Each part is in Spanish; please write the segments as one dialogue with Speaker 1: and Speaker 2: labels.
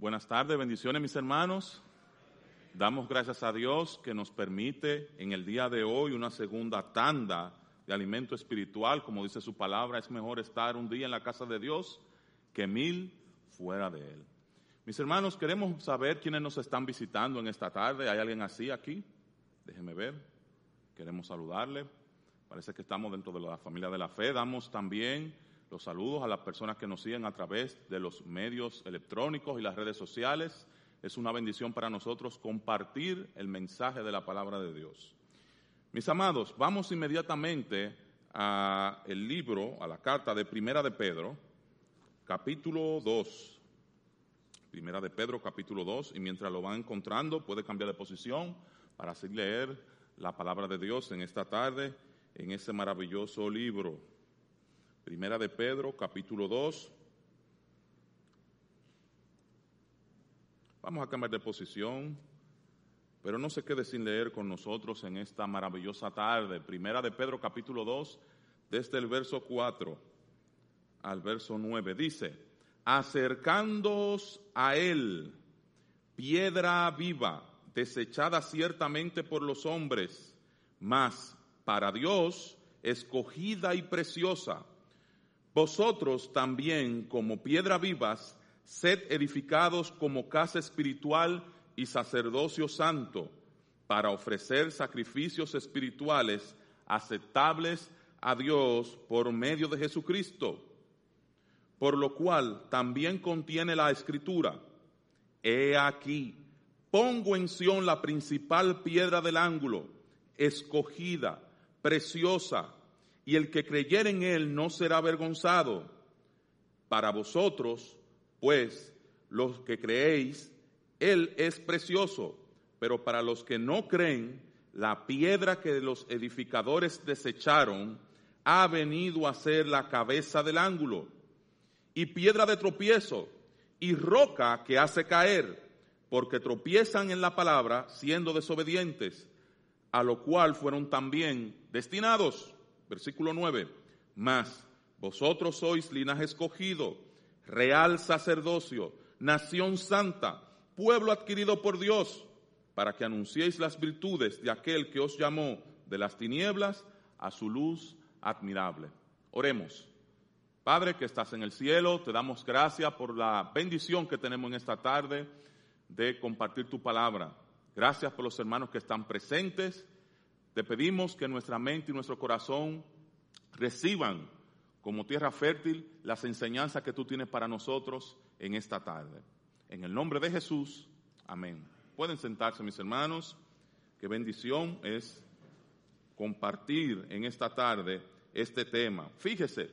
Speaker 1: Buenas tardes, bendiciones mis hermanos. Damos gracias a Dios que nos permite en el día de hoy una segunda tanda de alimento espiritual. Como dice su palabra, es mejor estar un día en la casa de Dios que mil fuera de él. Mis hermanos, queremos saber quiénes nos están visitando en esta tarde. ¿Hay alguien así aquí? Déjeme ver. Queremos saludarle. Parece que estamos dentro de la familia de la fe. Damos también los saludos a las personas que nos siguen a través de los medios electrónicos y las redes sociales. Es una bendición para nosotros compartir el mensaje de la palabra de Dios. Mis amados, vamos inmediatamente a el libro, a la carta de Primera de Pedro, capítulo 2. Primera de Pedro, capítulo 2, y mientras lo van encontrando, puede cambiar de posición para así leer la palabra de Dios en esta tarde, en ese maravilloso libro. Primera de Pedro, capítulo 2. Vamos a cambiar de posición, pero no se quede sin leer con nosotros en esta maravillosa tarde. Primera de Pedro, capítulo 2, desde el verso 4 al verso 9. Dice, acercándoos a él, piedra viva, desechada ciertamente por los hombres, mas para Dios escogida y preciosa vosotros también, como piedra vivas, sed edificados como casa espiritual y sacerdocio santo, para ofrecer sacrificios espirituales aceptables a Dios por medio de Jesucristo. Por lo cual también contiene la escritura, He aquí, pongo en Sión la principal piedra del ángulo, escogida, preciosa, y el que creyere en él no será avergonzado. Para vosotros, pues, los que creéis, él es precioso, pero para los que no creen, la piedra que los edificadores desecharon ha venido a ser la cabeza del ángulo, y piedra de tropiezo, y roca que hace caer, porque tropiezan en la palabra siendo desobedientes, a lo cual fueron también destinados versículo 9, mas vosotros sois linaje escogido, real sacerdocio, nación santa, pueblo adquirido por Dios, para que anunciéis las virtudes de aquel que os llamó de las tinieblas a su luz admirable. Oremos. Padre que estás en el cielo, te damos gracias por la bendición que tenemos en esta tarde de compartir tu palabra. Gracias por los hermanos que están presentes te pedimos que nuestra mente y nuestro corazón reciban como tierra fértil las enseñanzas que tú tienes para nosotros en esta tarde. En el nombre de Jesús, amén. Pueden sentarse mis hermanos. Qué bendición es compartir en esta tarde este tema. Fíjese,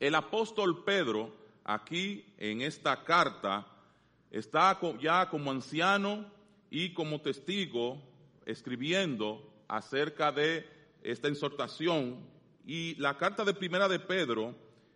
Speaker 1: el apóstol Pedro aquí en esta carta está ya como anciano y como testigo escribiendo acerca de esta exhortación y la carta de primera de Pedro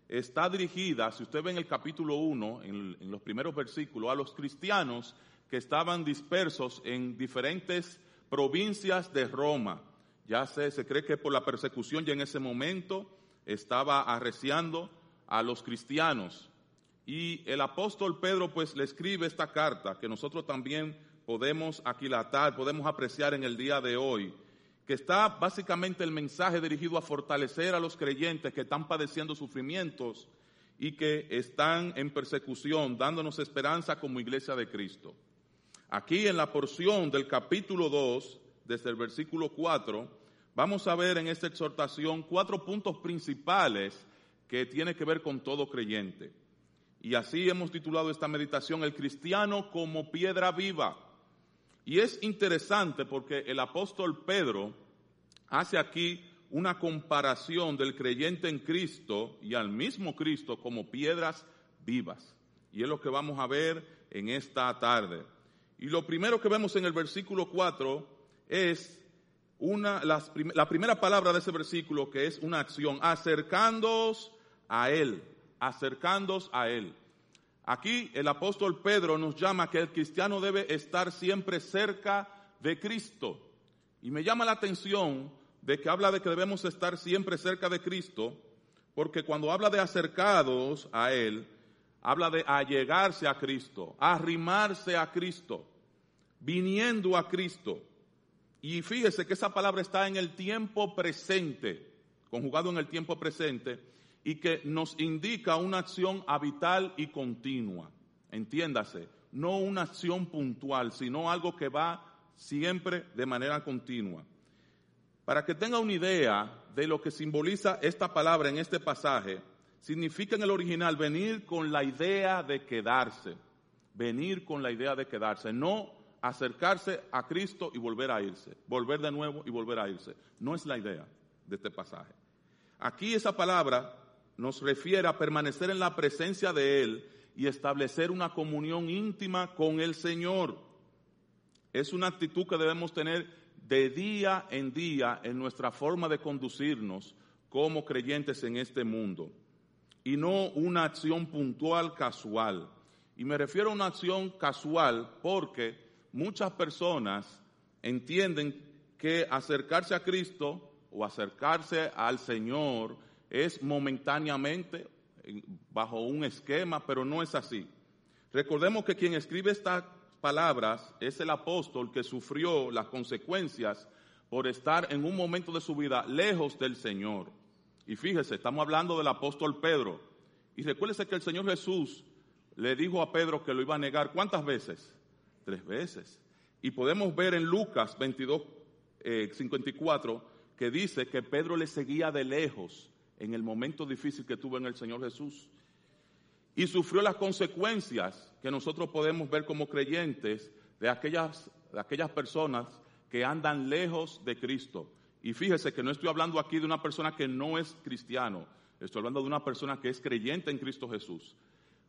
Speaker 1: está dirigida, si usted ve en el capítulo 1, en, los primeros versículos, a los cristianos que estaban dispersos en diferentes provincias de Roma. Ya se cree que por la persecución ya en ese momento estaba arreciando a los cristianos. Y el apóstol Pedro pues le escribe esta carta que nosotros también podemos aquilatar, podemos apreciar en el día de hoy que está básicamente el mensaje dirigido a fortalecer a los creyentes que están padeciendo sufrimientos y que están en persecución, dándonos esperanza como iglesia de Cristo. Aquí en la porción del capítulo 2, desde el versículo 4, vamos a ver en esta exhortación cuatro puntos principales que tiene que ver con todo creyente. Y así hemos titulado esta meditación, El cristiano como piedra viva. Y es interesante porque el apóstol Pedro hace aquí una comparación del creyente en Cristo y al mismo Cristo como piedras vivas. Y es lo que vamos a ver en esta tarde. Y lo primero que vemos en el versículo 4 es una, la primera palabra de ese versículo que es una acción, acercándoos a Él, acercándoos a Él. Aquí el apóstol Pedro nos llama que el cristiano debe estar siempre cerca de Cristo. Y me llama la atención de que habla de que debemos estar siempre cerca de Cristo, porque cuando habla de acercados a Él, habla de allegarse a Cristo, arrimarse a Cristo, viniendo a Cristo. Y fíjese que esa palabra está en el tiempo presente, conjugado en el tiempo presente, y que nos indica una acción habitual y continua. Entiéndase, no una acción puntual, sino algo que va siempre de manera continua. Para que tenga una idea de lo que simboliza esta palabra en este pasaje, significa en el original venir con la idea de quedarse, venir con la idea de quedarse, no acercarse a Cristo y volver a irse, volver de nuevo y volver a irse. No es la idea de este pasaje. Aquí esa palabra nos refiere a permanecer en la presencia de Él y establecer una comunión íntima con el Señor. Es una actitud que debemos tener de día en día en nuestra forma de conducirnos como creyentes en este mundo y no una acción puntual casual. Y me refiero a una acción casual porque muchas personas entienden que acercarse a Cristo o acercarse al Señor es momentáneamente bajo un esquema, pero no es así. Recordemos que quien escribe estas palabras es el apóstol que sufrió las consecuencias por estar en un momento de su vida lejos del Señor. Y fíjese, estamos hablando del apóstol Pedro. Y recuérdese que el Señor Jesús le dijo a Pedro que lo iba a negar. ¿Cuántas veces? Tres veces. Y podemos ver en Lucas 22, 54, eh, que dice que Pedro le seguía de lejos en el momento difícil que tuvo en el Señor Jesús. Y sufrió las consecuencias que nosotros podemos ver como creyentes de aquellas, de aquellas personas que andan lejos de Cristo. Y fíjese que no estoy hablando aquí de una persona que no es cristiano, estoy hablando de una persona que es creyente en Cristo Jesús.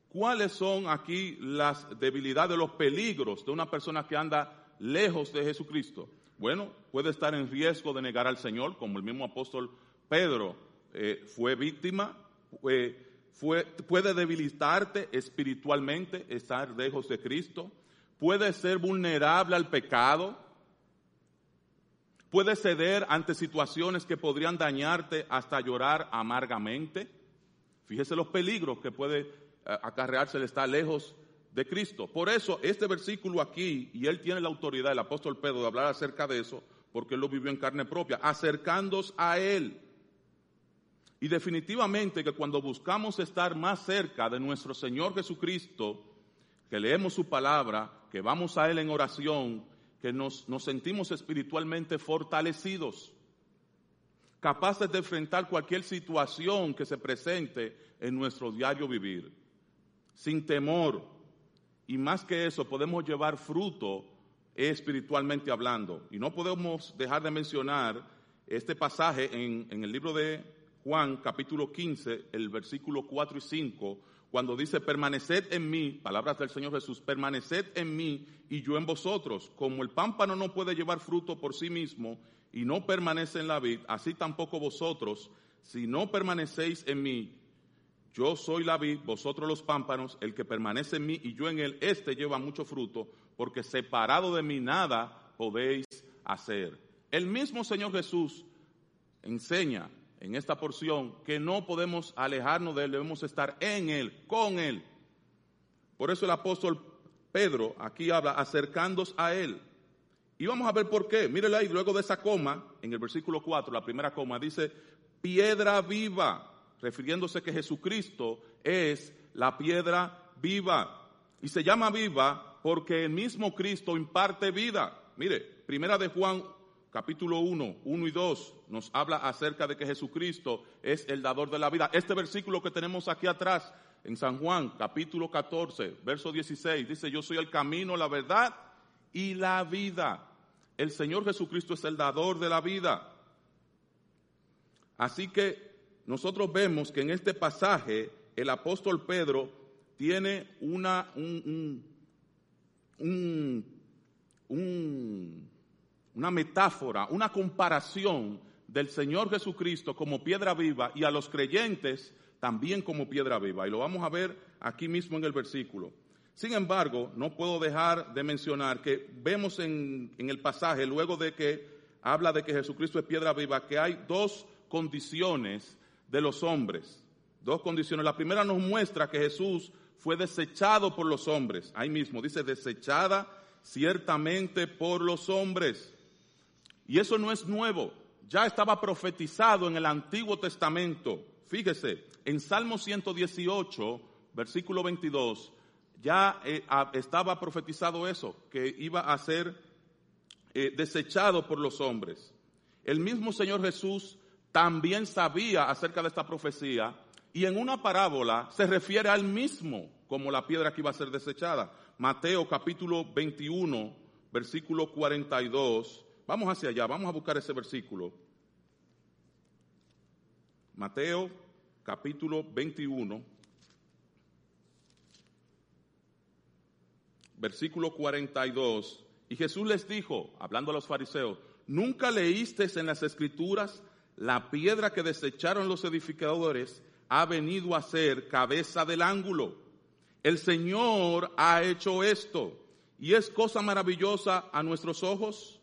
Speaker 1: ¿Cuáles son aquí las debilidades, los peligros de una persona que anda lejos de Jesucristo? Bueno, puede estar en riesgo de negar al Señor, como el mismo apóstol Pedro eh, fue víctima, puede debilitarte espiritualmente, estar lejos de Cristo, puede ser vulnerable al pecado, puede ceder ante situaciones que podrían dañarte hasta llorar amargamente. Fíjese los peligros que puede eh, acarrearse el estar lejos de Cristo. Por eso este versículo aquí, y él tiene la autoridad, el apóstol Pedro, de hablar acerca de eso, porque él lo vivió en carne propia, acercándoos a él. Y definitivamente que cuando buscamos estar más cerca de nuestro Señor Jesucristo, que leemos su palabra, que vamos a Él en oración, que nos, nos sentimos espiritualmente fortalecidos, capaces de enfrentar cualquier situación que se presente en nuestro diario vivir, sin temor. Y más que eso, podemos llevar fruto espiritualmente hablando. Y no podemos dejar de mencionar este pasaje en, en el libro de Juan capítulo 15, el versículo 4 y 5, cuando dice, permaneced en mí, palabras del Señor Jesús, permaneced en mí y yo en vosotros. Como el pámpano no puede llevar fruto por sí mismo y no permanece en la vid, así tampoco vosotros, si no permanecéis en mí, yo soy la vid, vosotros los pámpanos, el que permanece en mí y yo en él, este lleva mucho fruto, porque separado de mí nada podéis hacer. El mismo Señor Jesús enseña en esta porción que no podemos alejarnos de Él, debemos estar en Él, con Él. Por eso el apóstol Pedro aquí habla acercándonos a Él. Y vamos a ver por qué. Mírele ahí, luego de esa coma, en el versículo 4, la primera coma, dice, piedra viva, refiriéndose que Jesucristo es la piedra viva. Y se llama viva porque el mismo Cristo imparte vida. Mire, primera de Juan capítulo 1, 1 y 2 nos habla acerca de que Jesucristo es el dador de la vida. Este versículo que tenemos aquí atrás en San Juan, capítulo 14, verso 16, dice, yo soy el camino, la verdad y la vida. El Señor Jesucristo es el dador de la vida. Así que nosotros vemos que en este pasaje el apóstol Pedro tiene una, un, un, un una metáfora, una comparación del Señor Jesucristo como piedra viva y a los creyentes también como piedra viva. Y lo vamos a ver aquí mismo en el versículo. Sin embargo, no puedo dejar de mencionar que vemos en, en el pasaje, luego de que habla de que Jesucristo es piedra viva, que hay dos condiciones de los hombres. Dos condiciones. La primera nos muestra que Jesús fue desechado por los hombres. Ahí mismo dice desechada ciertamente por los hombres. Y eso no es nuevo, ya estaba profetizado en el Antiguo Testamento. Fíjese, en Salmo 118, versículo 22, ya eh, estaba profetizado eso, que iba a ser eh, desechado por los hombres. El mismo Señor Jesús también sabía acerca de esta profecía y en una parábola se refiere al mismo como la piedra que iba a ser desechada. Mateo capítulo 21, versículo 42. Vamos hacia allá, vamos a buscar ese versículo. Mateo capítulo 21, versículo 42. Y Jesús les dijo, hablando a los fariseos, ¿nunca leísteis en las escrituras la piedra que desecharon los edificadores ha venido a ser cabeza del ángulo? El Señor ha hecho esto y es cosa maravillosa a nuestros ojos.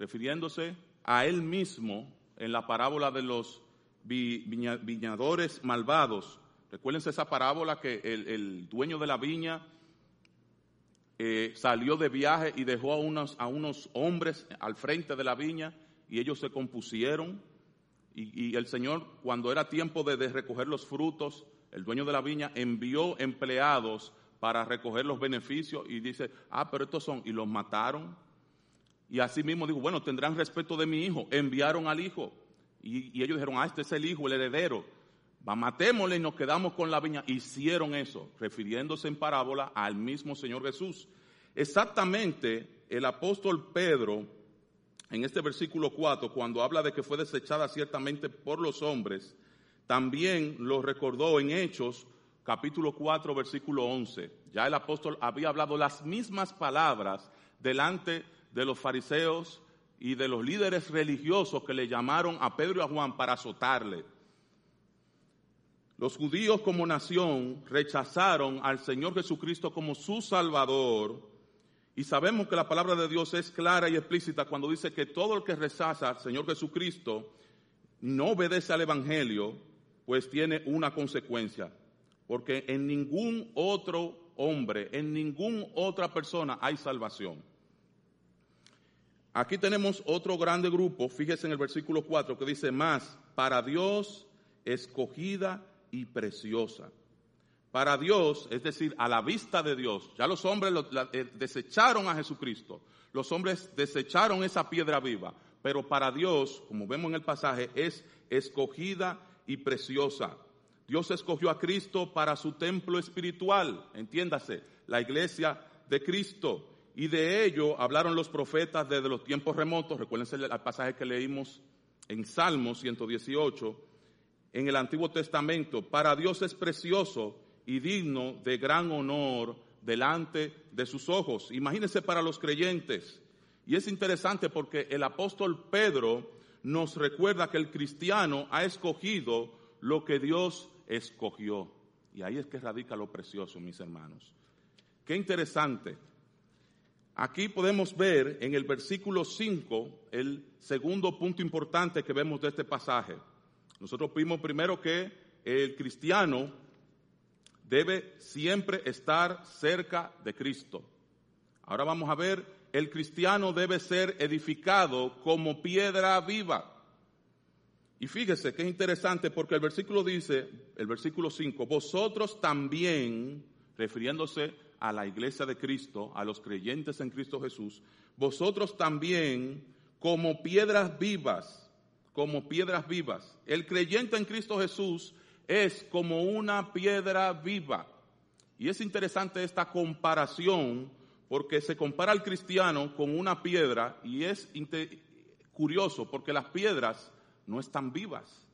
Speaker 1: Refiriéndose a él mismo en la parábola de los viñadores malvados. Recuérdense esa parábola que el, dueño de la viña eh, salió de viaje y dejó a unos, a unos hombres al frente de la viña y ellos se compusieron. Y, el Señor, cuando era tiempo de recoger los frutos, el dueño de la viña envió empleados para recoger los beneficios y dice, ah, pero estos son, y los mataron. Y así mismo dijo, bueno, tendrán respeto de mi hijo. Enviaron al hijo. Y, ellos dijeron, ah, este es el hijo, el heredero. Va, matémosle y nos quedamos con la viña. Hicieron eso, refiriéndose en parábola al mismo Señor Jesús. Exactamente, el apóstol Pedro, en este versículo 4, cuando habla de que fue desechada ciertamente por los hombres, también lo recordó en Hechos, capítulo 4, versículo 11. Ya el apóstol había hablado las mismas palabras delante de los fariseos y de los líderes religiosos que le llamaron a Pedro y a Juan para azotarle. Los judíos como nación rechazaron al Señor Jesucristo como su Salvador y sabemos que la palabra de Dios es clara y explícita cuando dice que todo el que rechaza al Señor Jesucristo no obedece al Evangelio, pues tiene una consecuencia, porque en ningún otro hombre, en ninguna otra persona hay salvación. Aquí tenemos otro grande grupo, fíjese en el versículo 4 que dice más, para Dios escogida y preciosa. Para Dios, es decir, a la vista de Dios, ya los hombres eh, desecharon a Jesucristo, los hombres desecharon esa piedra viva, pero para Dios, como vemos en el pasaje, es escogida y preciosa. Dios escogió a Cristo para su templo espiritual, entiéndase, la iglesia de Cristo. Y de ello hablaron los profetas desde los tiempos remotos. Recuérdense el pasaje que leímos en Salmo 118, en el Antiguo Testamento. Para Dios es precioso y digno de gran honor delante de sus ojos. Imagínense para los creyentes. Y es interesante porque el apóstol Pedro nos recuerda que el cristiano ha escogido lo que Dios escogió. Y ahí es que radica lo precioso, mis hermanos. Qué interesante. Aquí podemos ver en el versículo 5 el segundo punto importante que vemos de este pasaje. Nosotros vimos primero que el cristiano debe siempre estar cerca de Cristo. Ahora vamos a ver el cristiano debe ser edificado como piedra viva. Y fíjese que es interesante porque el versículo dice, el versículo 5, vosotros también, refiriéndose a la iglesia de Cristo, a los creyentes en Cristo Jesús, vosotros también como piedras vivas, como piedras vivas. El creyente en Cristo Jesús es como una piedra viva. Y es interesante esta comparación porque se compara al cristiano con una piedra y es curioso porque las piedras no están vivas.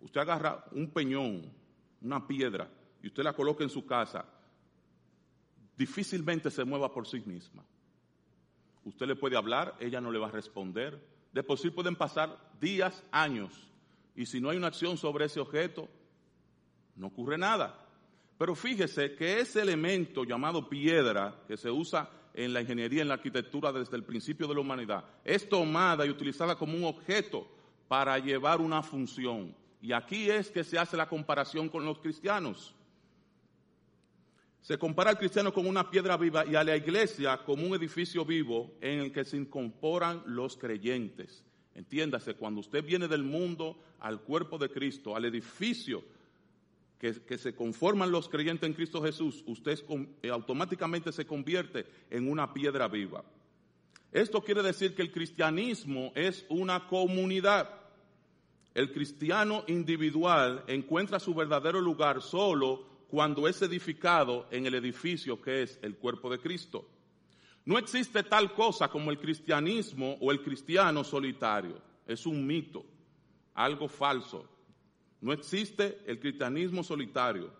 Speaker 1: Usted agarra un peñón, una piedra, y usted la coloca en su casa, difícilmente se mueva por sí misma. Usted le puede hablar, ella no le va a responder. De por sí pueden pasar días, años, y si no hay una acción sobre ese objeto, no ocurre nada. Pero fíjese que ese elemento llamado piedra, que se usa en la ingeniería, en la arquitectura desde el principio de la humanidad, es tomada y utilizada como un objeto para llevar una función. Y aquí es que se hace la comparación con los cristianos. Se compara al cristiano como una piedra viva y a la iglesia como un edificio vivo en el que se incorporan los creyentes. Entiéndase, cuando usted viene del mundo al cuerpo de Cristo, al edificio que, se conforman los creyentes en Cristo Jesús, usted eh, automáticamente se convierte en una piedra viva. Esto quiere decir que el cristianismo es una comunidad. El cristiano individual encuentra su verdadero lugar solo cuando es edificado en el edificio que es el cuerpo de Cristo. No existe tal cosa como el cristianismo o el cristiano solitario. Es un mito, algo falso. No existe el cristianismo solitario.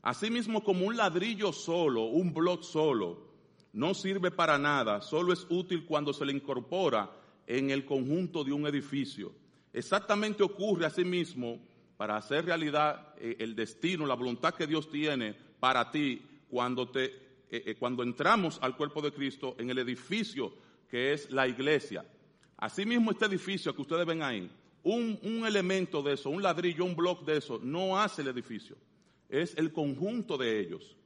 Speaker 1: Asimismo, como un ladrillo solo, un blog solo, no sirve para nada, solo es útil cuando se le incorpora en el conjunto de un edificio. Exactamente ocurre asimismo para hacer realidad eh, el destino, la voluntad que Dios tiene para ti cuando, te, eh, eh, cuando entramos al cuerpo de Cristo en el edificio que es la iglesia. Asimismo, este edificio que ustedes ven ahí un, elemento de eso, un ladrillo, un bloque de eso, no hace el edificio. Es el conjunto de ellos.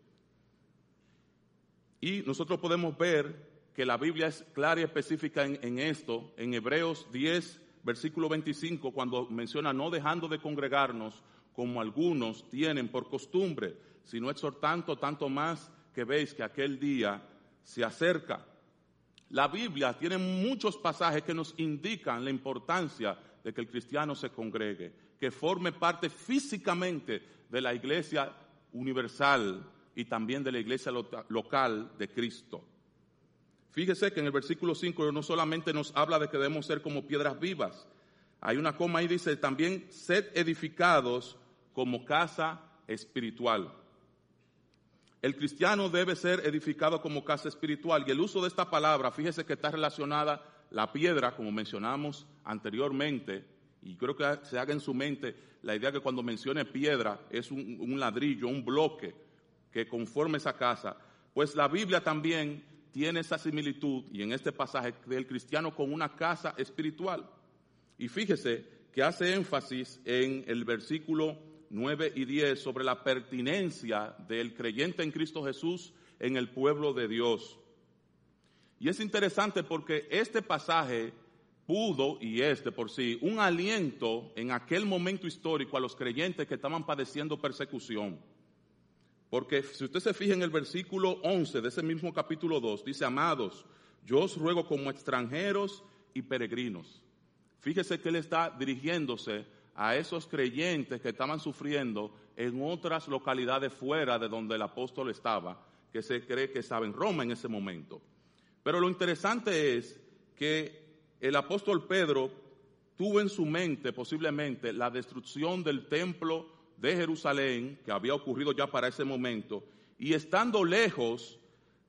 Speaker 1: Y nosotros podemos ver que la Biblia es clara y específica en, en, esto, en Hebreos 10, versículo 25, cuando menciona no dejando de congregarnos como algunos tienen por costumbre, sino exhortando tanto más que veis que aquel día se acerca. La Biblia tiene muchos pasajes que nos indican la importancia de que el cristiano se congregue, que forme parte físicamente de la iglesia universal y también de la iglesia local de Cristo. Fíjese que en el versículo 5 no solamente nos habla de que debemos ser como piedras vivas, hay una coma ahí dice también sed edificados como casa espiritual. El cristiano debe ser edificado como casa espiritual y el uso de esta palabra, fíjese que está relacionada la piedra, como mencionamos anteriormente, y creo que se haga en su mente la idea que cuando mencione piedra es un, ladrillo, un bloque que conforme esa casa, pues la Biblia también tiene esa similitud, y en este pasaje del cristiano con una casa espiritual. Y fíjese que hace énfasis en el versículo 9 y 10 sobre la pertinencia del creyente en Cristo Jesús en el pueblo de Dios. Y es interesante porque este pasaje pudo, y este por sí, un aliento en aquel momento histórico a los creyentes que estaban padeciendo persecución. Porque si usted se fija en el versículo 11 de ese mismo capítulo 2, dice, amados, yo os ruego como extranjeros y peregrinos. Fíjese que él está dirigiéndose a esos creyentes que estaban sufriendo en otras localidades fuera de donde el apóstol estaba, que se cree que estaba en Roma en ese momento. Pero lo interesante es que el apóstol Pedro tuvo en su mente posiblemente la destrucción del templo de Jerusalén, que había ocurrido ya para ese momento, y estando lejos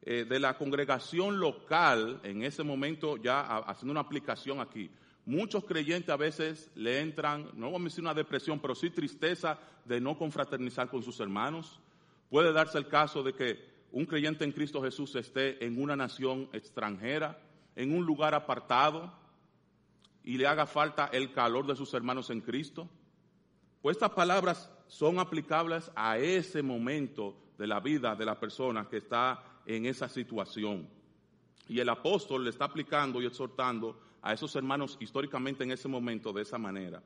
Speaker 1: eh, de la congregación local, en ese momento ya haciendo una aplicación aquí, muchos creyentes a veces le entran, no vamos a decir una depresión, pero sí tristeza de no confraternizar con sus hermanos. Puede darse el caso de que un creyente en Cristo Jesús esté en una nación extranjera, en un lugar apartado, y le haga falta el calor de sus hermanos en Cristo? Pues estas palabras son aplicables a ese momento de la vida de la persona que está en esa situación. Y el apóstol le está aplicando y exhortando a esos hermanos históricamente en ese momento de esa manera.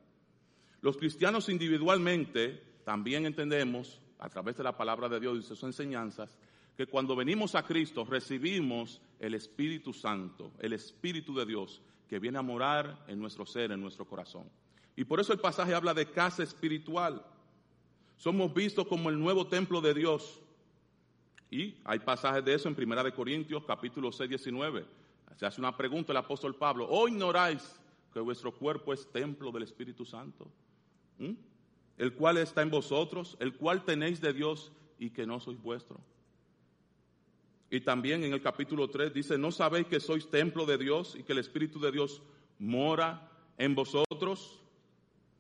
Speaker 1: Los cristianos individualmente también entendemos, a través de la palabra de Dios y sus enseñanzas, que cuando venimos a Cristo recibimos el Espíritu Santo, el Espíritu de Dios, que viene a morar en nuestro ser, en nuestro corazón. Y por eso el pasaje habla de casa espiritual. Somos vistos como el nuevo templo de Dios. Y hay pasajes de eso en Primera de Corintios, capítulo 6, 19. Se hace una pregunta el apóstol Pablo. ¿O ignoráis que vuestro cuerpo es templo del Espíritu Santo? ¿Mm? El cual está en vosotros, el cual tenéis de Dios y que no sois vuestro. Y también en el capítulo 3 dice, ¿no sabéis que sois templo de Dios y que el Espíritu de Dios mora en vosotros?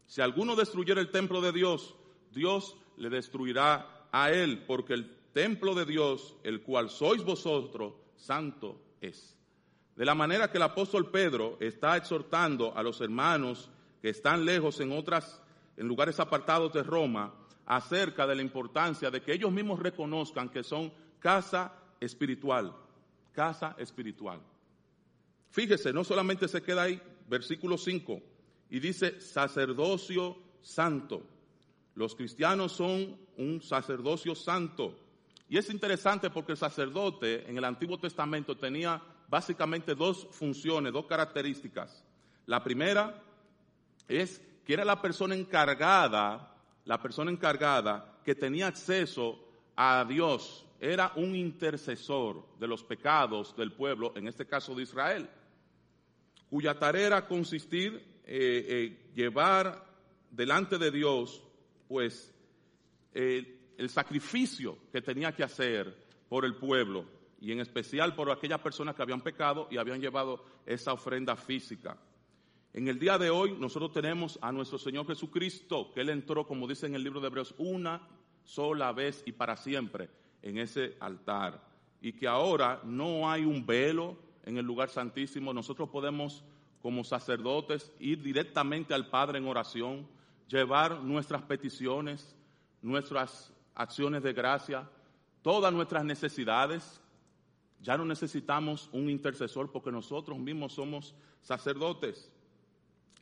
Speaker 1: Si alguno destruyera el templo de Dios, Dios le destruirá a él, porque el templo de Dios, el cual sois vosotros, santo es. De la manera que el apóstol Pedro está exhortando a los hermanos que están lejos en otras en lugares apartados de Roma acerca de la importancia de que ellos mismos reconozcan que son casa espiritual, casa espiritual. Fíjese, no solamente se queda ahí, versículo 5, y dice sacerdocio santo. Los cristianos son un sacerdocio santo. Y es interesante porque el sacerdote en el Antiguo Testamento tenía básicamente dos funciones, dos características. La primera es que era la persona encargada, la persona encargada que tenía acceso a Dios, era un intercesor de los pecados del pueblo, en este caso de Israel, cuya tarea era consistir eh, eh, llevar delante de Dios, pues, el sacrificio que tenía que hacer por el pueblo y en especial por aquellas personas que habían pecado y habían llevado esa ofrenda física. En el día de hoy nosotros tenemos a nuestro Señor Jesucristo, que Él entró, como dice en el libro de Hebreos, una sola vez y para siempre en ese altar. Y que ahora no hay un velo en el lugar santísimo. Nosotros podemos, como sacerdotes, ir directamente al Padre en oración, llevar nuestras peticiones, nuestras acciones de gracia, todas nuestras necesidades. Ya no necesitamos un intercesor porque nosotros mismos somos sacerdotes.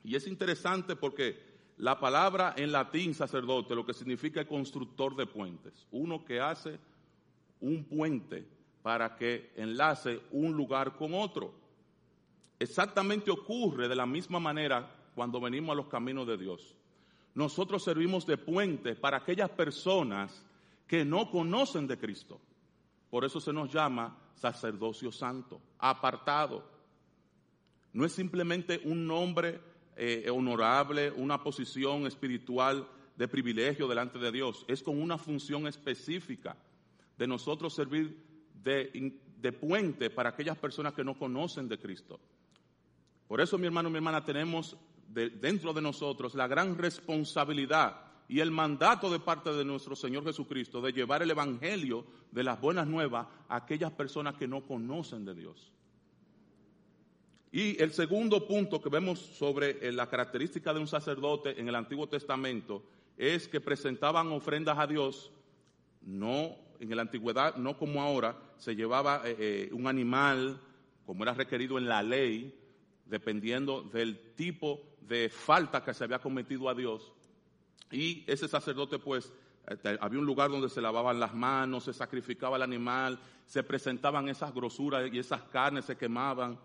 Speaker 1: Y es interesante porque la palabra en latín sacerdote lo que significa constructor de puentes, uno que hace un puente para que enlace un lugar con otro. Exactamente ocurre de la misma manera cuando venimos a los caminos de Dios. Nosotros servimos de puente para aquellas personas que no conocen de Cristo. Por eso se nos llama sacerdocio santo, apartado. No es simplemente un nombre eh, honorable, una posición espiritual de privilegio delante de Dios. Es con una función específica de nosotros servir de, puente para aquellas personas que no conocen de Cristo. Por eso, mi hermano, mi hermana, tenemos dentro de nosotros la gran responsabilidad y el mandato de parte de nuestro Señor Jesucristo de llevar el Evangelio de las buenas nuevas a aquellas personas que no conocen de Dios. Y el segundo punto que vemos sobre eh, la característica de un sacerdote en el Antiguo Testamento es que presentaban ofrendas a Dios, no en la antigüedad, no como ahora, se llevaba eh, eh, un animal, como era requerido en la ley, dependiendo del tipo de falta que se había cometido a Dios, y ese sacerdote pues este, había un lugar donde se lavaban las manos, se sacrificaba el animal, se presentaban esas grosuras y esas carnes se quemaban.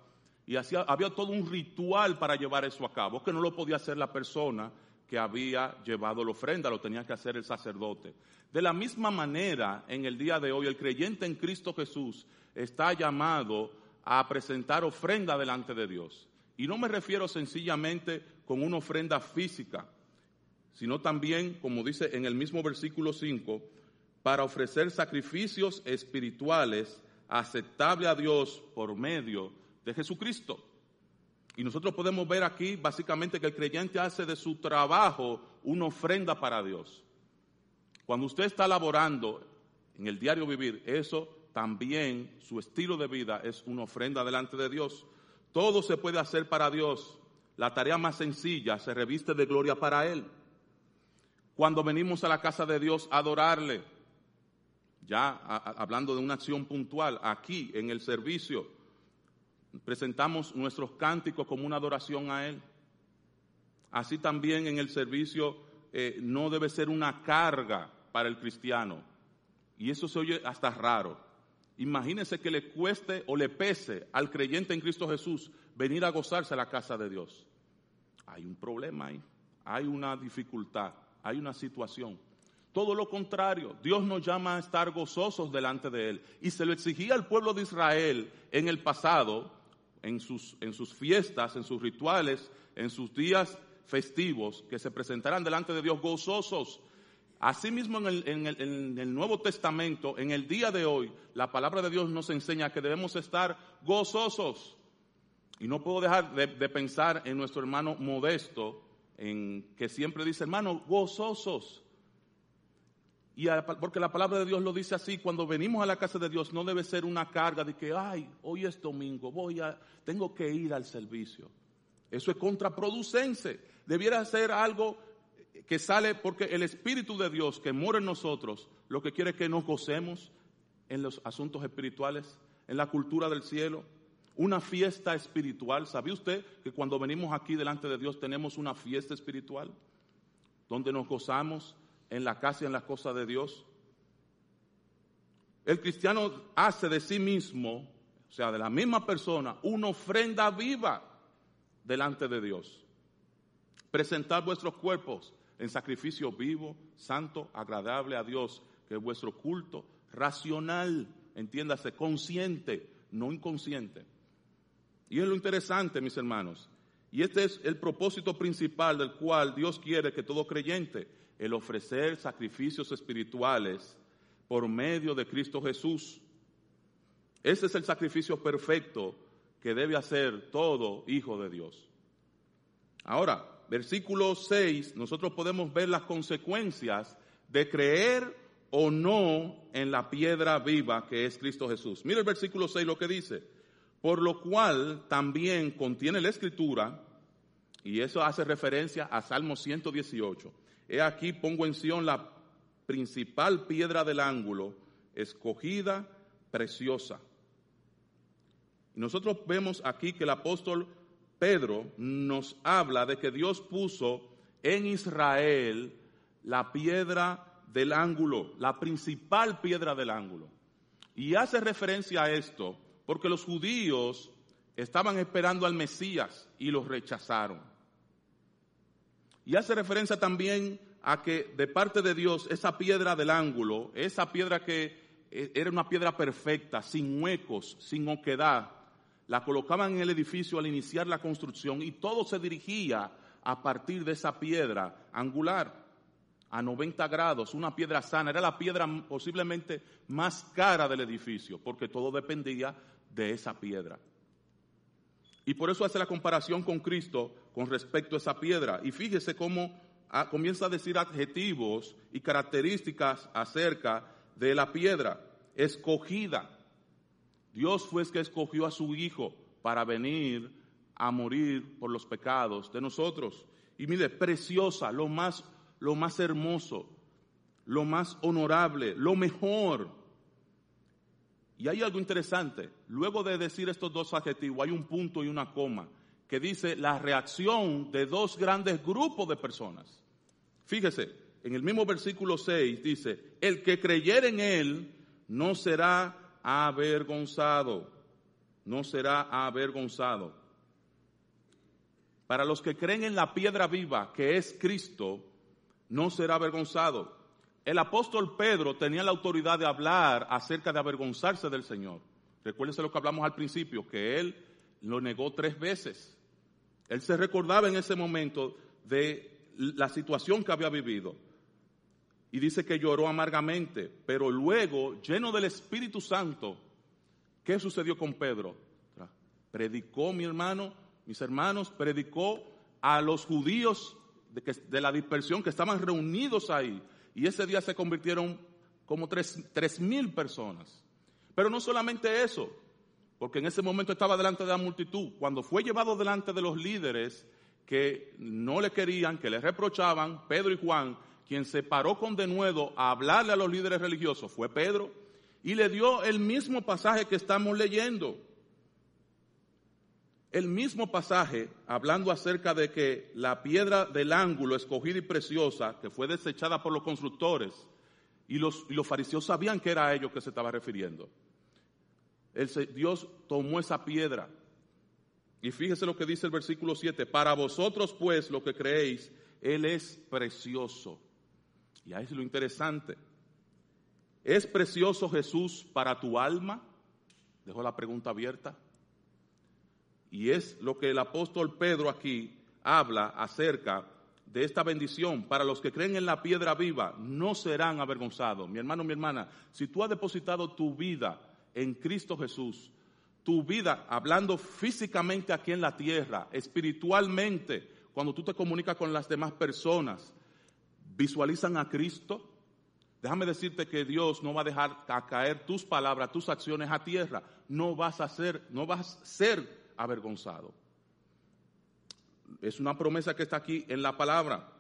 Speaker 1: Y hacía, había todo un ritual para llevar eso a cabo, que no lo podía hacer la persona que había llevado la ofrenda, lo tenía que hacer el sacerdote. De la misma manera, en el día de hoy, el creyente en Cristo Jesús está llamado a presentar ofrenda delante de Dios. Y no me refiero sencillamente con una ofrenda física, sino también, como dice en el mismo versículo 5, para ofrecer sacrificios espirituales aceptables a Dios por medio de Jesucristo. Y nosotros podemos ver aquí básicamente que el creyente hace de su trabajo una ofrenda para Dios. Cuando usted está laborando en el diario vivir, eso también, su estilo de vida es una ofrenda delante de Dios. Todo se puede hacer para Dios. La tarea más sencilla se reviste de gloria para Él cuando venimos a la casa de Dios a adorarle. Ya hablando de una acción puntual, aquí en el servicio, presentamos nuestros cánticos como una adoración a Él. Así también en el servicio eh, no debe ser una carga para el cristiano. Y eso se oye hasta raro. Imagínese que le cueste o le pese al creyente en Cristo Jesús venir a gozarse a la casa de Dios. Hay un problema ahí, hay una dificultad hay una situación. Todo lo contrario, Dios nos llama a estar gozosos delante de Él. Y se lo exigía al pueblo de Israel en el pasado, en sus, en sus fiestas, en sus rituales, en sus días festivos, que se presentaran delante de Dios gozosos. Asimismo, en el, en, el, en el, Nuevo Testamento, en el día de hoy, la palabra de Dios nos enseña que debemos estar gozosos. Y no puedo dejar de, pensar en nuestro hermano modesto, en que siempre dice, hermano, gozosos. Y porque la palabra de Dios lo dice así, cuando venimos a la casa de Dios no debe ser una carga de que, ay, hoy es domingo, voy a, tengo que ir al servicio. Eso es contraproducente. Debiera ser algo que sale porque el Espíritu de Dios que mora en nosotros, lo que quiere es que nos gocemos en los asuntos espirituales, en la cultura del cielo, una fiesta espiritual. ¿Sabía usted que cuando venimos aquí delante de Dios tenemos una fiesta espiritual? Donde nos gozamos en la casa y en las cosas de Dios. El cristiano hace de sí mismo, o sea, de la misma persona, una ofrenda viva delante de Dios. Presentar vuestros cuerpos en sacrificio vivo, santo, agradable a Dios, que es vuestro culto racional, entiéndase, consciente, no inconsciente. Y es lo interesante, mis hermanos. Y este es el propósito principal del cual Dios quiere que todo creyente, el ofrecer sacrificios espirituales por medio de Cristo Jesús. Ese es el sacrificio perfecto que debe hacer todo hijo de Dios. Ahora, versículo 6, nosotros podemos ver las consecuencias de creer o no en la piedra viva que es Cristo Jesús. Mira el versículo 6 lo que dice. Por lo cual también contiene la escritura, y eso hace referencia a Salmo 118. He aquí pongo en Sion la principal piedra del ángulo, escogida, preciosa. Nosotros vemos aquí que el apóstol Pedro nos habla de que Dios puso en Israel la piedra del ángulo, la principal piedra del ángulo. Y hace referencia a esto porque los judíos estaban esperando al Mesías y los rechazaron. Y hace referencia también a que de parte de Dios esa piedra del ángulo, esa piedra que eh, era una piedra perfecta, sin huecos, sin oquedad, la colocaban en el edificio al iniciar la construcción y todo se dirigía a partir de esa piedra angular a 90 grados, una piedra sana, era la piedra posiblemente más cara del edificio, porque todo dependía de esa piedra. Y por eso hace la comparación con Cristo con respecto a esa piedra. Y fíjese cómo ah, comienza a decir adjetivos y características acerca de la piedra escogida. Dios fue el que escogió a su Hijo para venir a morir por los pecados de nosotros. Y mire, preciosa, lo más lo más hermoso, lo más honorable, lo mejor. Y hay algo interesante. Luego de decir estos dos adjetivos, hay un punto y una coma que dice la reacción de dos grandes grupos de personas. Fíjese, en el mismo versículo 6 dice, el que creyere en él no será avergonzado, no será avergonzado. Para los que creen en la piedra viva, que es Cristo, no será avergonzado. El apóstol Pedro tenía la autoridad de hablar acerca de avergonzarse del Señor. Recuérdense lo que hablamos al principio, que él lo negó tres veces. Él se recordaba en ese momento de la situación que había vivido. Y dice que lloró amargamente, pero luego, lleno del Espíritu Santo, ¿qué sucedió con Pedro? Predicó, mi hermano, mis hermanos, predicó a los judíos de, la dispersión que estaban reunidos ahí. Y ese día se convirtieron como tres, tres mil personas. Pero no solamente eso, porque en ese momento estaba delante de la multitud. Cuando fue llevado delante de los líderes que no le querían, que le reprochaban, Pedro y Juan, quien se paró con denuedo a hablarle a los líderes religiosos fue Pedro y le dio el mismo pasaje que estamos leyendo. El mismo pasaje, hablando acerca de que la piedra del ángulo escogida y preciosa, que fue desechada por los constructores, y los, fariseos sabían que era a ellos que se estaba refiriendo. El, Dios tomó esa piedra. Y fíjese lo que dice el versículo 7. Para vosotros, pues, lo que creéis, Él es precioso. Y ahí es lo interesante. ¿Es precioso Jesús para tu alma? Dejo la pregunta abierta. Y es lo que el apóstol Pedro aquí habla acerca de esta bendición. Para los que creen en la piedra viva, no serán avergonzados. Mi hermano, mi hermana, si tú has depositado tu vida en Cristo Jesús, tu vida, hablando físicamente aquí en la tierra, espiritualmente, cuando tú te comunicas con las demás personas, visualizan a Cristo, déjame decirte que Dios no va a dejar caer tus palabras, tus acciones a tierra. No vas a ser, no vas a ser avergonzado. Es una promesa que está aquí en la palabra.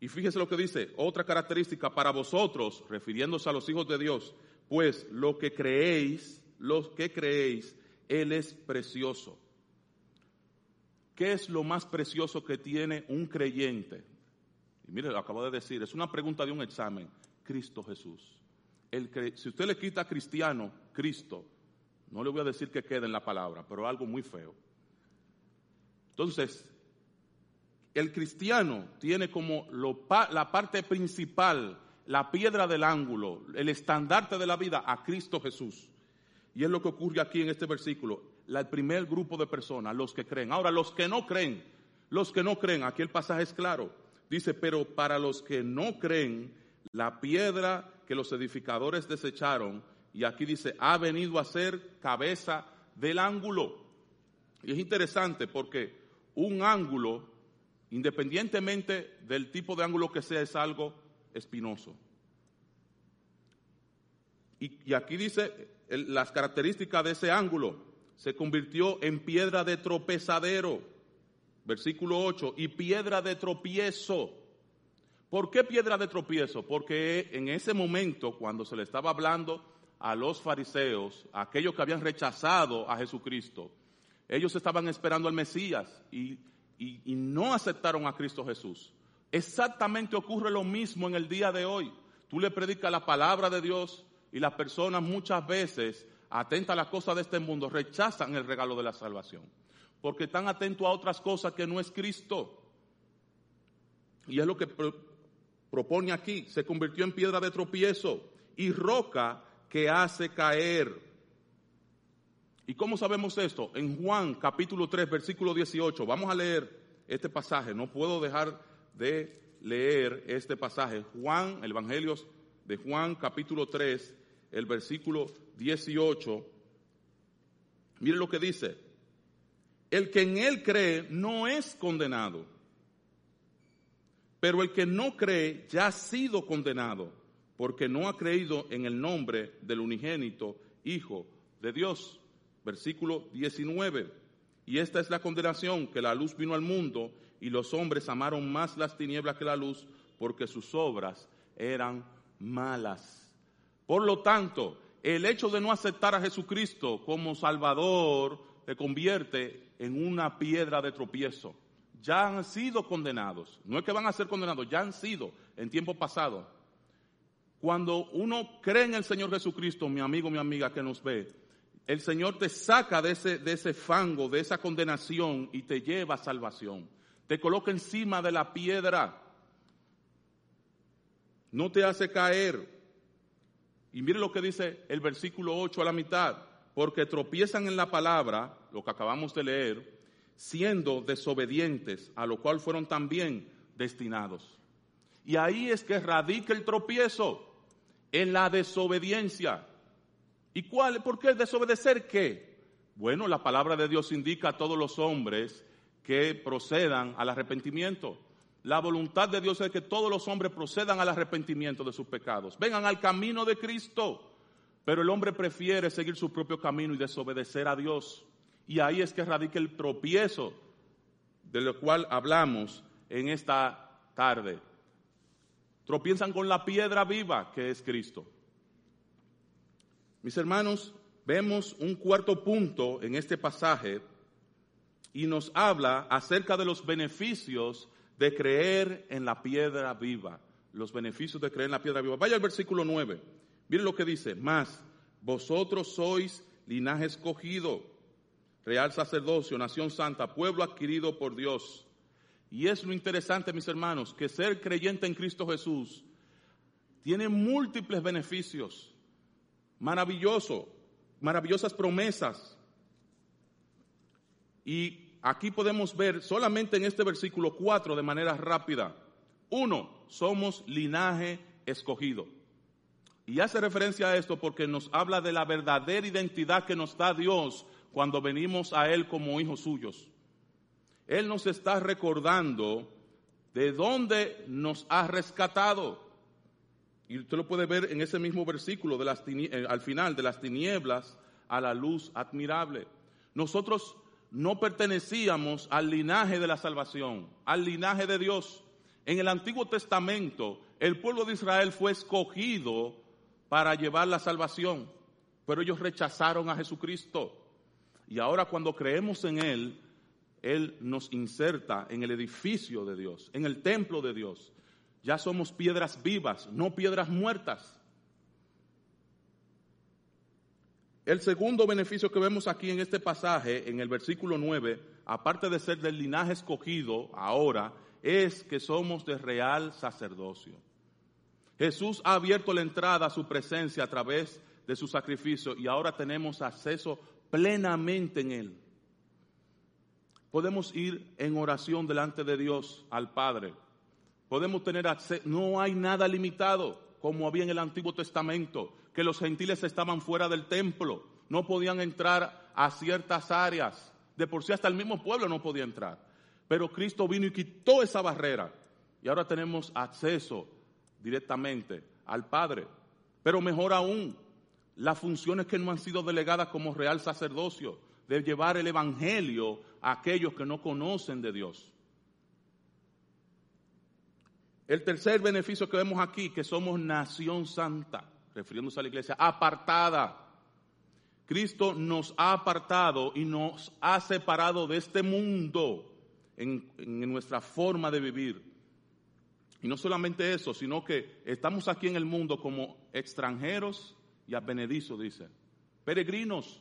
Speaker 1: Y fíjese lo que dice, otra característica para vosotros, refiriéndose a los hijos de Dios, pues lo que creéis, los que creéis, Él es precioso. ¿Qué es lo más precioso que tiene un creyente? Y mire, lo acabo de decir, es una pregunta de un examen. Cristo Jesús. El, si usted le quita cristiano, Cristo, no le voy a decir que quede en la palabra, pero algo muy feo. Entonces, el cristiano tiene como la parte principal, la piedra del ángulo, el estandarte de la vida a Cristo Jesús. Y es lo que ocurre aquí en este versículo. el primer grupo de personas, los que creen. Ahora, los que no creen, los que no creen, aquí el pasaje es claro. Dice, pero para los que no creen, la piedra que los edificadores desecharon, y aquí dice, ha venido a ser cabeza del ángulo. Y es interesante porque un ángulo independientemente del tipo de ángulo que sea, es algo espinoso. Y, aquí dice las características de ese ángulo. Se convirtió en piedra de tropezadero, versículo 8, y piedra de tropiezo. ¿Por qué piedra de tropiezo? Porque en ese momento, cuando se le estaba hablando a los fariseos, a aquellos que habían rechazado a Jesucristo, ellos estaban esperando al Mesías y y, no aceptaron a Cristo Jesús. Exactamente ocurre lo mismo en el día de hoy. Tú le predicas la palabra de Dios y las personas muchas veces, atentas a las cosas de este mundo, rechazan el regalo de la salvación. Porque están atentos a otras cosas que no es Cristo. Y es lo que propone aquí. Se convirtió en piedra de tropiezo y roca que hace caer. ¿Y cómo sabemos esto? En Juan capítulo 3, versículo 18. Vamos a leer este pasaje. No puedo dejar de leer este pasaje. Juan, el Evangelio de Juan capítulo 3, el versículo 18. Mire lo que dice. El que en él cree no es condenado. Pero el que no cree ya ha sido condenado porque no ha creído en el nombre del unigénito Hijo de Dios versículo 19. Y esta es la condenación, que la luz vino al mundo y los hombres amaron más las tinieblas que la luz porque sus obras eran malas. Por lo tanto, el hecho de no aceptar a Jesucristo como Salvador te convierte en una piedra de tropiezo. Ya han sido condenados. No es que van a ser condenados, ya han sido en tiempo pasado. Cuando uno cree en el Señor Jesucristo, mi amigo, mi amiga que nos ve, el Señor te saca de ese, de ese fango, de esa condenación y te lleva a salvación. Te coloca encima de la piedra. No te hace caer. Y mire lo que dice el versículo 8 a la mitad. Porque tropiezan en la palabra, lo que acabamos de leer, siendo desobedientes, a lo cual fueron también destinados. Y ahí es que radica el tropiezo, en la desobediencia. ¿Y cuál? ¿Por qué desobedecer qué? Bueno, la palabra de Dios indica a todos los hombres que procedan al arrepentimiento. La voluntad de Dios es que todos los hombres procedan al arrepentimiento de sus pecados. Vengan al camino de Cristo. Pero el hombre prefiere seguir su propio camino y desobedecer a Dios. Y ahí es que radica el tropiezo de lo cual hablamos en esta tarde. Tropiezan con la piedra viva que es Cristo. Mis hermanos, vemos un cuarto punto en este pasaje y nos habla acerca de los beneficios de creer en la piedra viva. Los beneficios de creer en la piedra viva. Vaya al versículo 9. Miren lo que dice. Más, vosotros sois linaje escogido, real sacerdocio, nación santa, pueblo adquirido por Dios. Y es lo interesante, mis hermanos, que ser creyente en Cristo Jesús tiene múltiples beneficios maravilloso, maravillosas promesas. Y aquí podemos ver solamente en este versículo 4 de manera rápida. Uno, somos linaje escogido. Y hace referencia a esto porque nos habla de la verdadera identidad que nos da Dios cuando venimos a Él como hijos suyos. Él nos está recordando de dónde nos ha rescatado. Y usted lo puede ver en ese mismo versículo de las eh, al final, de las tinieblas a la luz admirable. Nosotros no pertenecíamos al linaje de la salvación, al linaje de Dios. En el Antiguo Testamento, el pueblo de Israel fue escogido para llevar la salvación, pero ellos rechazaron a Jesucristo. Y ahora cuando creemos en Él, Él nos inserta en el edificio de Dios, en el templo de Dios. Ya somos piedras vivas, no piedras muertas. El segundo beneficio que vemos aquí en este pasaje, en el versículo 9, aparte de ser del linaje escogido ahora, es que somos de real sacerdocio. Jesús ha abierto la entrada a su presencia a través de su sacrificio y ahora tenemos acceso plenamente en Él. Podemos ir en oración delante de Dios al Padre. Podemos tener acceso, no hay nada limitado como había en el Antiguo Testamento que los gentiles estaban fuera del templo, no podían entrar a ciertas áreas, de por sí hasta el mismo pueblo no podía entrar. Pero Cristo vino y quitó esa barrera y ahora tenemos acceso directamente al Padre. Pero mejor aún, las funciones que no han sido delegadas como real sacerdocio, de llevar el Evangelio a aquellos que no conocen de Dios. El tercer beneficio que vemos aquí, que somos nación santa refiriéndose a la iglesia, apartada. Cristo nos ha apartado y nos ha separado de este mundo en, nuestra forma de vivir. Y no solamente eso, sino que estamos aquí en el mundo como extranjeros y advenedizos, dice. Peregrinos.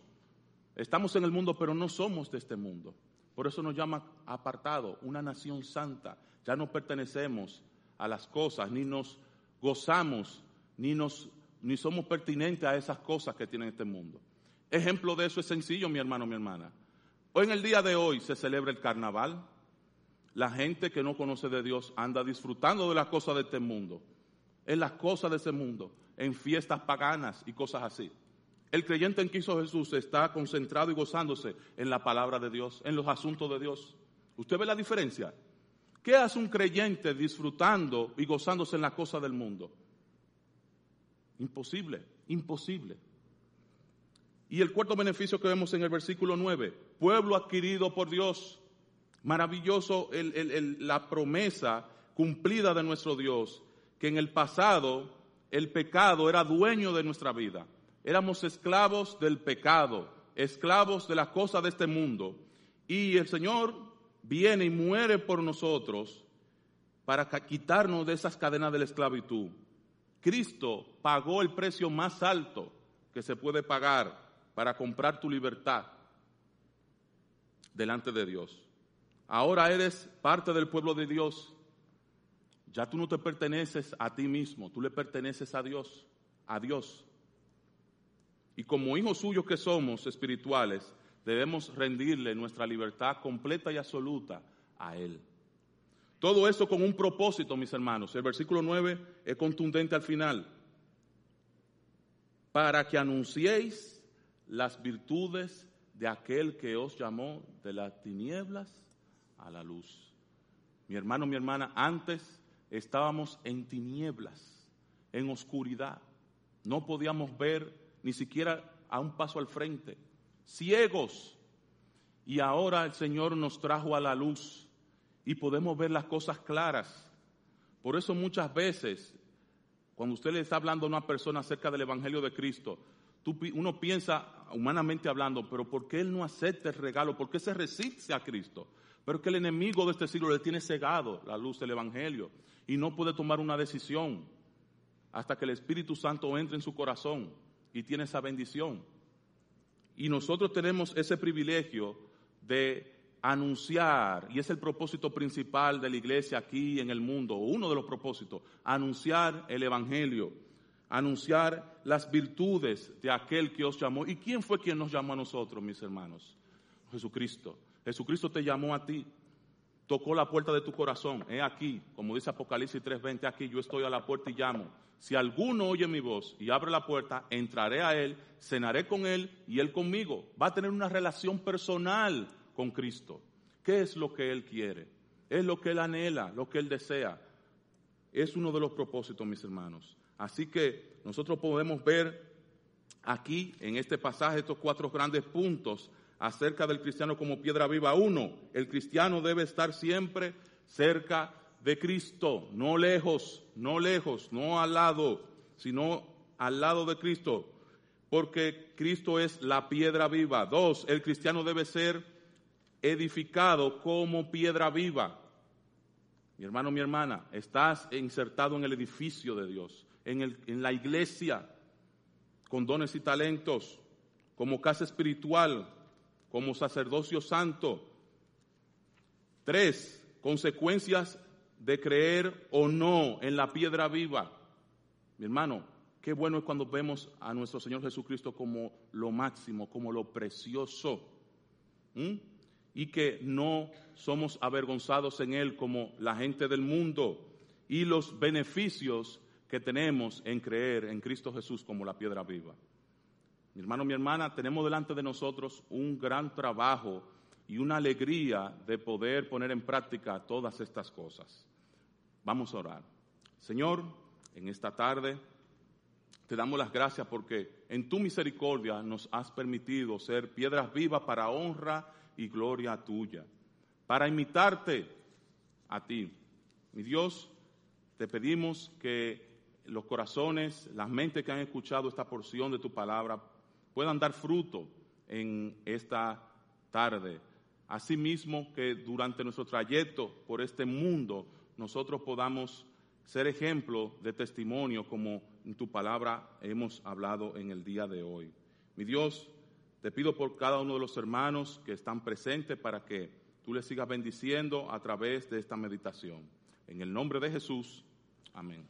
Speaker 1: Estamos en el mundo, pero no somos de este mundo. Por eso nos llama apartado, una nación santa. Ya no pertenecemos a las cosas, ni nos gozamos, ni nos ni somos pertinentes a esas cosas que tiene este mundo. Ejemplo de eso es sencillo, mi hermano, mi hermana. Hoy en el día de hoy se celebra el carnaval. La gente que no conoce de Dios anda disfrutando de las cosas de este mundo, en las cosas de ese mundo, en fiestas paganas y cosas así. El creyente en Cristo Jesús está concentrado y gozándose en la palabra de Dios, en los asuntos de Dios. ¿Usted ve la diferencia? ¿Qué hace un creyente disfrutando y gozándose en las cosas del mundo? Imposible, imposible. Y el cuarto beneficio que vemos en el versículo 9, pueblo adquirido por Dios. Maravilloso la promesa cumplida de nuestro Dios, que en el pasado el pecado era dueño de nuestra vida. Éramos esclavos del pecado, esclavos de las cosas de este mundo. Y el Señor viene y muere por nosotros para quitarnos de esas cadenas de la esclavitud. Cristo pagó el precio más alto que se puede pagar para comprar tu libertad delante de Dios. Ahora eres parte del pueblo de Dios. Ya tú no te perteneces a ti mismo, tú le perteneces a Dios, a Dios. Y como hijos suyos que somos espirituales, debemos rendirle nuestra libertad completa y absoluta a Él. Todo eso con un propósito, mis hermanos. El versículo 9 es contundente al final. Para que anunciéis las virtudes de aquel que os llamó de las tinieblas a la luz. Mi hermano, mi hermana, antes estábamos en tinieblas, en oscuridad. No podíamos ver ni siquiera a un paso al frente, ciegos. Y ahora el Señor nos trajo a la luz y podemos ver las cosas claras. Por eso muchas veces, cuando usted le está hablando a una persona acerca del Evangelio de Cristo, uno piensa, humanamente hablando, pero ¿por qué él no acepta el regalo? ¿Por qué se resiste a Cristo? Pero que el enemigo de este siglo le tiene cegado la luz del Evangelio y no puede tomar una decisión hasta que el Espíritu Santo entre en su corazón y tiene esa bendición. Y nosotros tenemos ese privilegio de anunciar, y es el propósito principal de la iglesia aquí en el mundo, uno de los propósitos, anunciar el Evangelio, anunciar las virtudes de aquel que os llamó. ¿Y quién fue quien nos llamó a nosotros, mis hermanos? Jesucristo. Jesucristo te llamó a ti, tocó la puerta de tu corazón. He aquí, como dice Apocalipsis 3:20, aquí yo estoy a la puerta y llamo. Si alguno oye mi voz y abre la puerta, entraré a él, cenaré con él y él conmigo. Va a tener una relación personal con Cristo. ¿Qué es lo que Él quiere? Es lo que Él anhela, lo que Él desea. Es uno de los propósitos, mis hermanos. Así que nosotros podemos ver aquí en este pasaje estos cuatro grandes puntos acerca del cristiano como piedra viva. Uno, el cristiano debe estar siempre cerca de Cristo, no lejos, no lejos, no al lado, sino al lado de Cristo, porque Cristo es la piedra viva. Dos, el cristiano debe ser edificado como piedra viva. Mi hermano, mi hermana, estás insertado en el edificio de Dios, en, el, en la iglesia, con dones y talentos, como casa espiritual, como sacerdocio santo. Tres, consecuencias de creer o no en la piedra viva. Mi hermano, qué bueno es cuando vemos a nuestro Señor Jesucristo como lo máximo, como lo precioso. Y que no somos avergonzados en Él como la gente del mundo. Y los beneficios que tenemos en creer en Cristo Jesús como la piedra viva. Mi hermano, mi hermana, tenemos delante de nosotros un gran trabajo y una alegría de poder poner en práctica todas estas cosas. Vamos a orar. Señor, en esta tarde te damos las gracias porque en tu misericordia nos has permitido ser piedras vivas para honra y gloria tuya, para imitarte a ti. Mi Dios, te pedimos que los corazones, las mentes que han escuchado esta porción de tu palabra puedan dar fruto en esta tarde. Asimismo, que durante nuestro trayecto por este mundo nosotros podamos ser ejemplo de testimonio como en tu palabra hemos hablado en el día de hoy. Mi Dios, te pido por cada uno de los hermanos que están presentes para que tú les sigas bendiciendo a través de esta meditación. En el nombre de Jesús, amén.